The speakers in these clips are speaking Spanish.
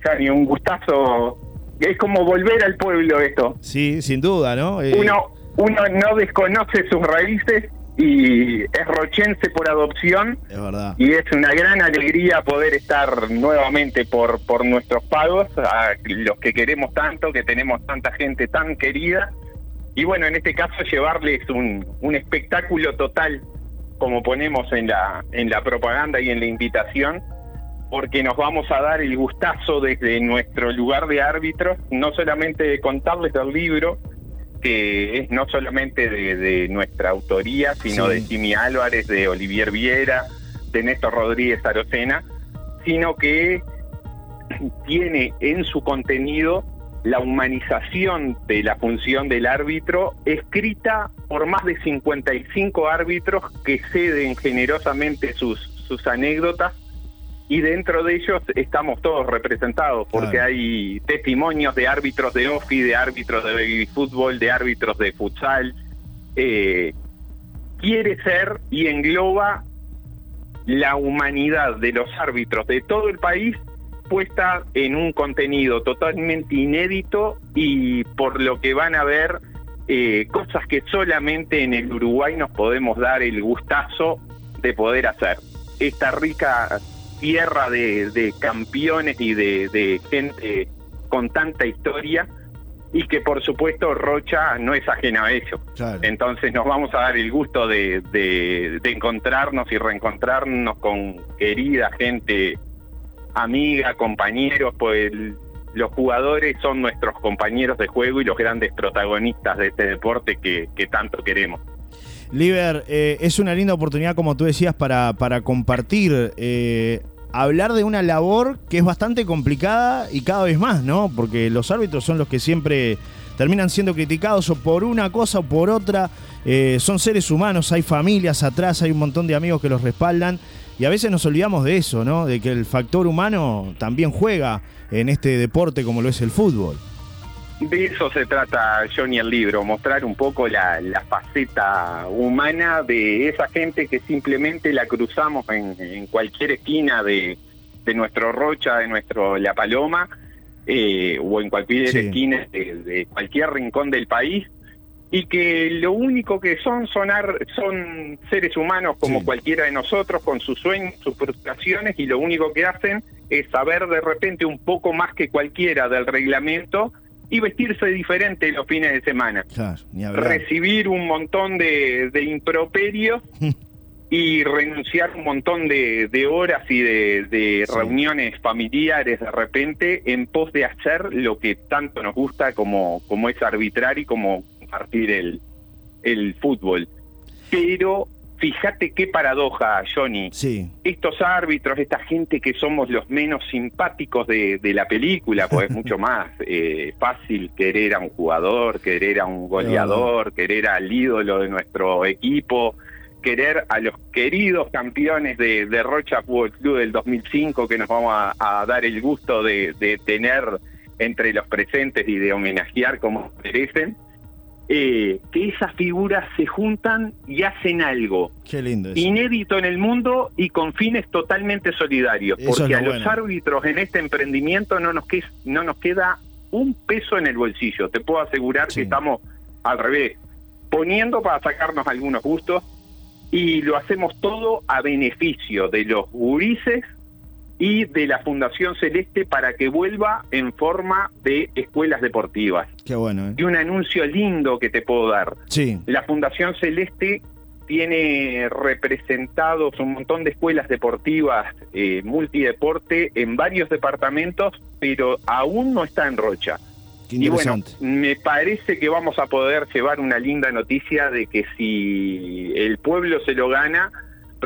Cani, un gustazo. Es como volver al pueblo esto. Sí, sin duda, ¿no? Eh, uno, uno no desconoce sus raíces y es rochense por adopción. Es verdad. Y es una gran alegría poder estar nuevamente por, por nuestros pagos, a los que queremos tanto, que tenemos tanta gente tan querida. Y bueno, en este caso llevarles un, un espectáculo total, como ponemos en la, en la propaganda y en la invitación, porque nos vamos a dar el gustazo desde nuestro lugar de árbitros, no solamente de contarles del libro, que es no solamente de, nuestra autoría, sino de Jimmy Álvarez, de Olivier Viera, de Néstor Rodríguez Arocena, sino que tiene en su contenido la humanización de la función del árbitro, escrita por más de 55 árbitros que ceden generosamente sus, sus anécdotas y dentro de ellos estamos todos representados porque hay testimonios de árbitros de OFI, de árbitros de baby fútbol, de árbitros de futsal. Eh, quiere ser y engloba la humanidad de los árbitros de todo el país puesta en un contenido totalmente inédito y por lo que van a ver eh, cosas que solamente en el Uruguay nos podemos dar el gustazo de poder hacer. Esta rica tierra de, campeones y de, gente con tanta historia y que por supuesto Rocha no es ajena a ello. Entonces nos vamos a dar el gusto de, encontrarnos y reencontrarnos con querida gente, amiga, compañeros, pues los jugadores son nuestros compañeros de juego y los grandes protagonistas de este deporte que, tanto queremos. Liber, eh, es una linda oportunidad, como tú decías, para, para compartir eh, hablar de una labor que es bastante complicada y cada vez más, ¿no? Porque los árbitros son los que siempre terminan siendo criticados o por una cosa o por otra. Eh, son seres humanos, hay familias atrás, hay un montón de amigos que los respaldan. Y a veces nos olvidamos de eso, ¿no? De que el factor humano también juega en este deporte como lo es el fútbol. De eso se trata Johnny el libro, mostrar un poco la, faceta humana de esa gente que simplemente la cruzamos en, cualquier esquina de, nuestro Rocha, de nuestro La Paloma, eh, o en cualquier esquina de, cualquier rincón del país, y que lo único que son sonar son seres humanos como cualquiera de nosotros, con sus sueños, sus frustraciones, y lo único que hacen es saber de repente un poco más que cualquiera del reglamento y vestirse diferente los fines de semana. Recibir un montón de, improperios y renunciar un montón de, horas y de, reuniones familiares de repente en pos de hacer lo que tanto nos gusta como, como es arbitrar y como compartir el, el fútbol. Pero Fíjate qué paradoja, Johnny. Sí. Estos árbitros, esta gente que somos los menos simpáticos de, la película, pues es mucho más eh, fácil querer a un jugador, querer a un goleador, querer al ídolo de nuestro equipo, querer a los queridos campeones de, Rocha Fútbol Club del 2005 que nos vamos a, dar el gusto de, de tener entre los presentes y de homenajear como merecen eh, que esas figuras se juntan y hacen algo inédito en el mundo y con fines totalmente solidarios. porque a los árbitros en este emprendimiento no nos, queda, no nos queda un peso en el bolsillo. Te puedo asegurar que estamos al revés, poniendo para sacarnos algunos gustos y lo hacemos todo a beneficio de los gurises y de la Fundación Celeste para que vuelva en forma de escuelas deportivas. Qué bueno. ¿eh? Y un anuncio lindo que te puedo dar. Sí. La Fundación Celeste tiene representados un montón de escuelas deportivas eh, multideporte en varios departamentos, pero aún no está en Rocha. y bueno, me parece que vamos a poder llevar una linda noticia de que si el pueblo se lo gana,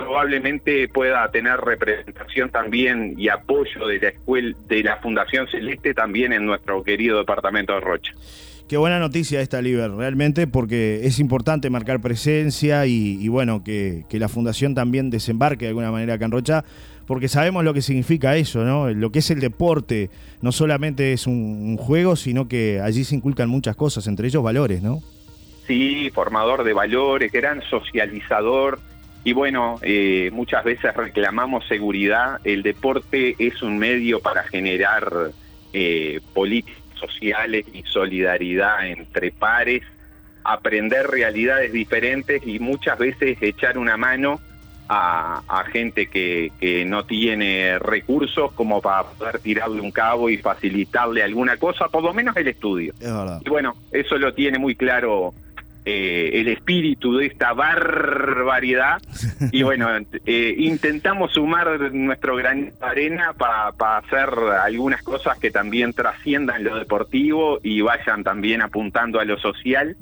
probablemente pueda tener representación también y apoyo de la escuela de la Fundación Celeste también en nuestro querido departamento de Rocha. Qué buena noticia esta, Liber, realmente, porque es importante marcar presencia y, bueno, que, la Fundación también desembarque de alguna manera acá en Rocha, porque sabemos lo que significa eso, ¿no? Lo que es el deporte, no solamente es un juego, sino que allí se inculcan muchas cosas, entre ellos valores, ¿no? Sí, formador de valores, gran socializador, y bueno, eh, muchas veces reclamamos seguridad. El deporte es un medio para generar eh, políticas sociales y solidaridad entre pares, aprender realidades diferentes y muchas veces echar una mano a, gente que, que, no tiene recursos como para poder tirarle un cabo y facilitarle alguna cosa, por lo menos el estudio. Y bueno, eso lo tiene muy claro eh, el espíritu de esta barbaridad. Y bueno, eh, intentamos sumar nuestro gran arena para hacer algunas cosas que también trasciendan lo deportivo y vayan también apuntando a lo social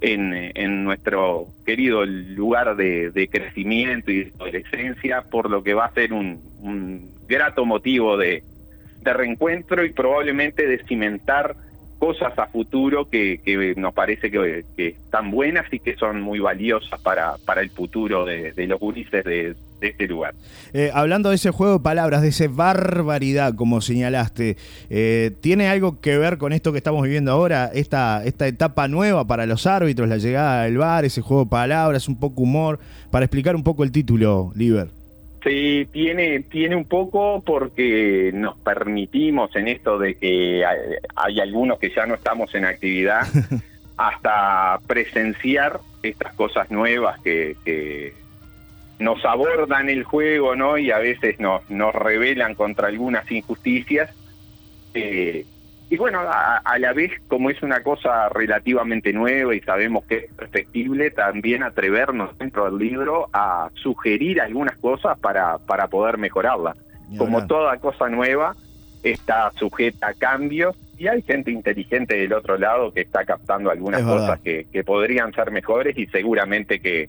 en, nuestro querido lugar de, crecimiento y de adolescencia, por lo que va a ser un, grato motivo de, de reencuentro y probablemente de cimentar cosas a futuro que, nos parece que, están buenas y que son muy valiosas para, para el futuro de, los gurises de, este lugar. Eh, hablando de ese juego de palabras, de esa barbaridad, como señalaste, eh, ¿tiene algo que ver con esto que estamos viviendo ahora? Esta, esta etapa nueva para los árbitros, la llegada del bar, ese juego de palabras, un poco humor, para explicar un poco el título, Liber. Sí, tiene, tiene un poco porque nos permitimos en esto de que hay, algunos que ya no estamos en actividad, hasta presenciar estas cosas nuevas que, nos abordan el juego, ¿no? Y a veces nos, nos revelan contra algunas injusticias. Eh, y bueno, a, la vez, como es una cosa relativamente nueva y sabemos que es perfectible, también atrevernos dentro del libro a sugerir algunas cosas para, para poder mejorarla. Como toda cosa nueva, está sujeta a cambios y hay gente inteligente del otro lado que está captando algunas cosas que, que podrían ser mejores y seguramente que,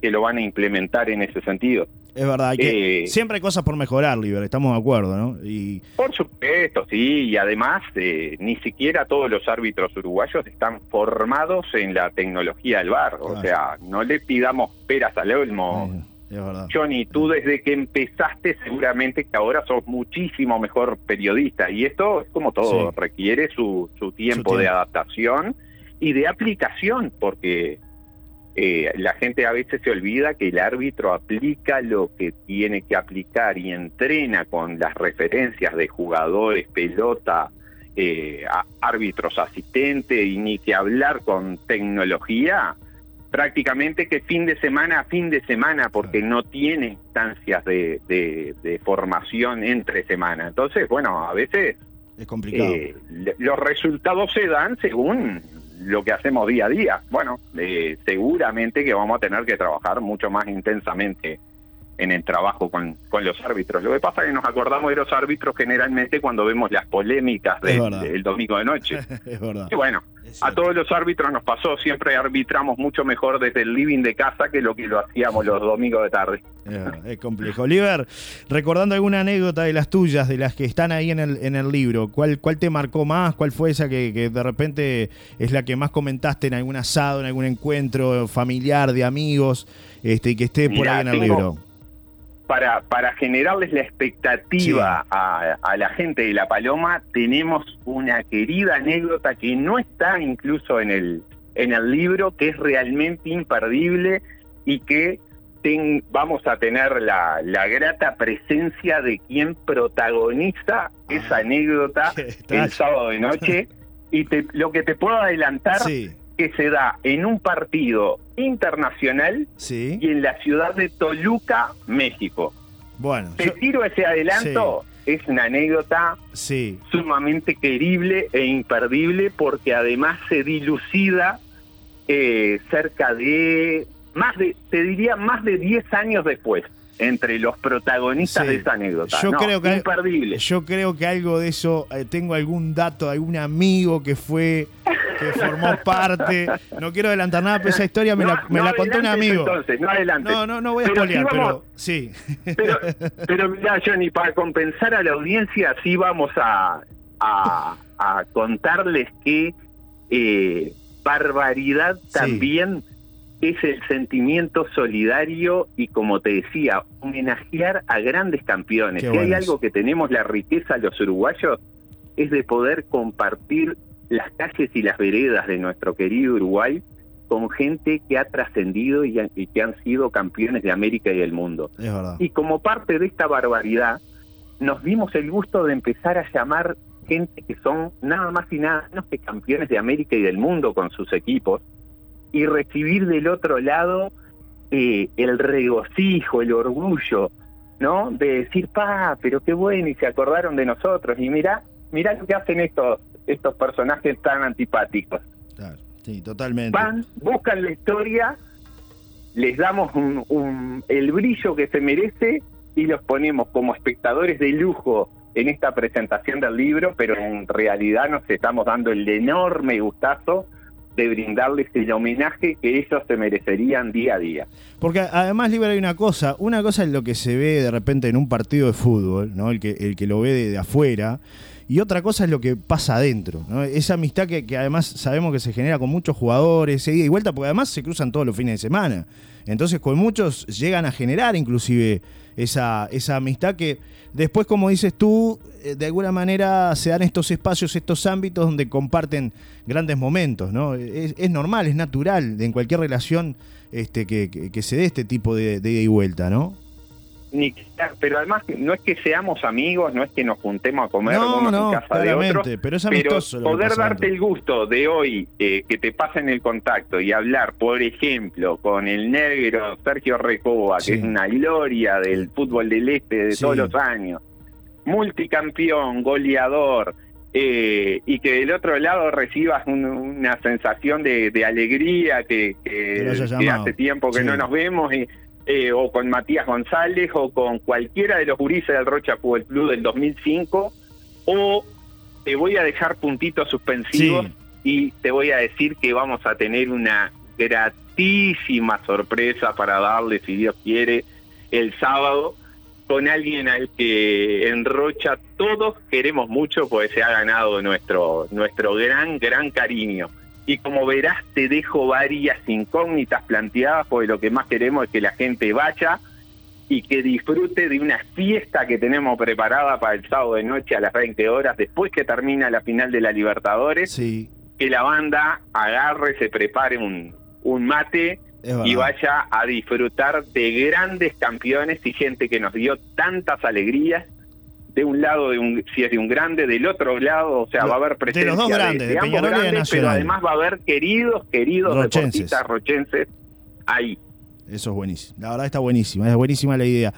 que lo van a implementar en ese sentido. Es verdad, que eh, siempre hay cosas por mejorar, Liber, estamos de acuerdo, ¿no? Y... Por supuesto, sí, y además eh, ni siquiera todos los árbitros uruguayos están formados en la tecnología del bar, o sea, no le pidamos peras al olmo. Johnny, tú desde que empezaste seguramente que ahora sos muchísimo mejor periodista y esto es como todo, requiere su, su tiempo de adaptación y de aplicación, porque eh, la gente a veces se olvida que el árbitro aplica lo que tiene que aplicar y entrena con las referencias de jugadores, pelota, eh, árbitros asistentes y ni que hablar con tecnología prácticamente que fin de semana a fin de semana porque no tiene instancias de, de, formación entre semana. Entonces, bueno, a veces es complicado. Eh, los resultados se dan según lo que hacemos día a día. Bueno, eh, seguramente que vamos a tener que trabajar mucho más intensamente en el trabajo con, con los árbitros. Lo que pasa es que nos acordamos de los árbitros generalmente cuando vemos las polémicas del domingo de noche. es verdad. Y bueno, a todos los árbitros nos pasó, siempre arbitramos mucho mejor desde el living de casa que lo que lo hacíamos los domingos de tarde. Es, complejo. Oliver, recordando alguna anécdota de las tuyas, de las que están ahí en el, en el libro, ¿cuál, ¿cuál te marcó más? ¿Cuál fue esa que, que de repente es la que más comentaste en algún asado, en algún encuentro familiar, de amigos, este, y que esté por ahí en el libro? Para, para generarles la expectativa a, a, la gente de La Paloma, tenemos una querida anécdota que no está incluso en el, en el libro, que es realmente imperdible y que vamos a tener la, la, grata presencia de quien protagoniza esa ah, anécdota el sábado de noche. y te, lo que te puedo adelantar que se da en un partido internacional y en la ciudad de Toluca, México. Bueno, te tiro ese adelanto. Es una anécdota sumamente querible e imperdible porque además se dilucida eh, cerca de más de, te diría, más de 10 años después entre los protagonistas de esa anécdota. Yo creo que imperdible. Yo creo que algo de eso, eh, tengo algún dato, algún amigo que fue, que formó parte. No quiero adelantar nada, pero esa historia me, la, me la contó un amigo. Entonces, no adelante. No, no, no voy a pero pero sí. Pero, pero mira, Johnny, para compensar a la audiencia, sí vamos a, a, a contarles que eh, barbaridad también es el sentimiento solidario y, como te decía, homenajear a grandes campeones. si hay algo que tenemos la riqueza los uruguayos, es de poder compartir las calles y las veredas de nuestro querido Uruguay con gente que ha trascendido y, y, que han sido campeones de América y del mundo. Es. Y como parte de esta barbaridad, nos dimos el gusto de empezar a llamar gente que son nada más y nada menos que campeones de América y del mundo con sus equipos y recibir del otro lado eh, el regocijo, el orgullo, ¿no? De decir, pa, pero qué bueno, y se acordaron de nosotros. Y mira, mira lo que hacen estos, estos personajes tan antipáticos. Claro, sí, totalmente. Van, buscan la historia, les damos un, un, el brillo que se merece y los ponemos como espectadores de lujo en esta presentación del libro, pero en realidad nos estamos dando el enorme gustazo de brindarles el homenaje que ellos se merecerían día a día. Porque además, Libre, hay una cosa, una cosa es lo que se ve de repente en un partido de fútbol, ¿no? El que, el que lo ve de, de afuera, y otra cosa es lo que pasa adentro, ¿no? Esa amistad que, además sabemos que se genera con muchos jugadores, ida y vuelta, porque además se cruzan todos los fines de semana. Entonces, con muchos llegan a generar inclusive esa, esa amistad que después, como dices tú, eh, de alguna manera se dan estos espacios, estos ámbitos donde comparten grandes momentos, ¿no? Es, normal, es natural en cualquier relación este, que se dé este tipo de, de ida y vuelta, ¿no? Ni, pero además no es que seamos amigos, no es que nos juntemos a comer no, unos no, en casa de otros, pero, es amistoso pero poder darte el gusto de hoy eh, que te pasen el contacto y hablar, por ejemplo, con el negro Sergio Recoba, sí. que es una gloria del fútbol del este de sí. todos los años, multicampeón, goleador, eh, y que del otro lado recibas un, una sensación de, de alegría que, que, que, hace tiempo que sí. no nos vemos y eh, o con Matías González o con cualquiera de los gurises del Rocha Fútbol Club del 2005 o te voy a dejar puntitos suspensivos sí. y te voy a decir que vamos a tener una gratísima sorpresa para darle, si Dios quiere, el sábado con alguien al que en Rocha todos queremos mucho porque se ha ganado nuestro, nuestro gran, gran cariño y como verás te dejo varias incógnitas planteadas porque lo que más queremos es que la gente vaya y que disfrute de una fiesta que tenemos preparada para el sábado de noche a las 20 horas después que termina la final de la Libertadores sí. que la banda agarre se prepare un, un mate y vaya a disfrutar de grandes campeones y gente que nos dio tantas alegrías de un lado de un si es de un grande del otro lado o sea va a haber presencia de los dos grandes de, de, de ambos grandes pero además va a haber queridos queridos rochenses. deportistas rochenses ahí eso es buenísimo. La verdad está buenísima, es buenísima la idea.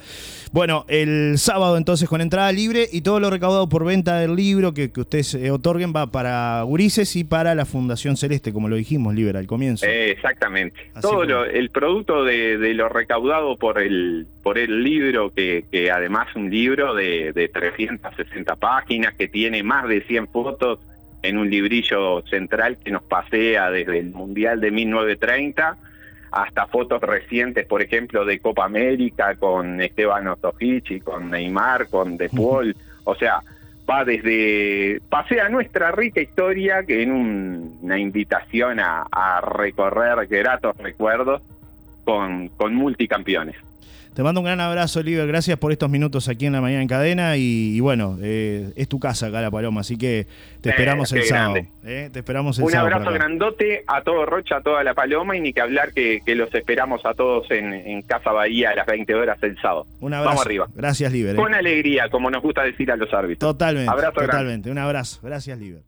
Bueno, el sábado entonces con entrada libre y todo lo recaudado por venta del libro que, que ustedes eh, otorguen va para Gurises y para la Fundación Celeste, como lo dijimos, Libre, al comienzo. Eh, exactamente. Así todo lo, el producto de, de, lo recaudado por el por el libro, que, que además es un libro de, de 360 páginas, que tiene más de 100 fotos en un librillo central que nos pasea desde el Mundial de 1930 hasta fotos recientes, por ejemplo, de Copa América con Esteban Ostojic con Neymar, con De Paul, o sea, va desde, pasea nuestra rica historia que en un, una invitación a, a, recorrer gratos recuerdos con, con multicampeones. Te mando un gran abrazo, Oliver. Gracias por estos minutos aquí en la mañana en cadena. Y, y bueno, eh, es tu casa acá, La Paloma. Así que te esperamos eh, el sábado. Eh, te esperamos el un sábado. Un abrazo grandote a todo Rocha, a toda La Paloma. Y ni que hablar que, que los esperamos a todos en, en, Casa Bahía a las 20 horas el sábado. Un abrazo. Vamos arriba. Gracias, Liber. Con alegría, como nos gusta decir a los árbitros. Totalmente. Abrazo totalmente. Grande. Un abrazo. Gracias, Liber.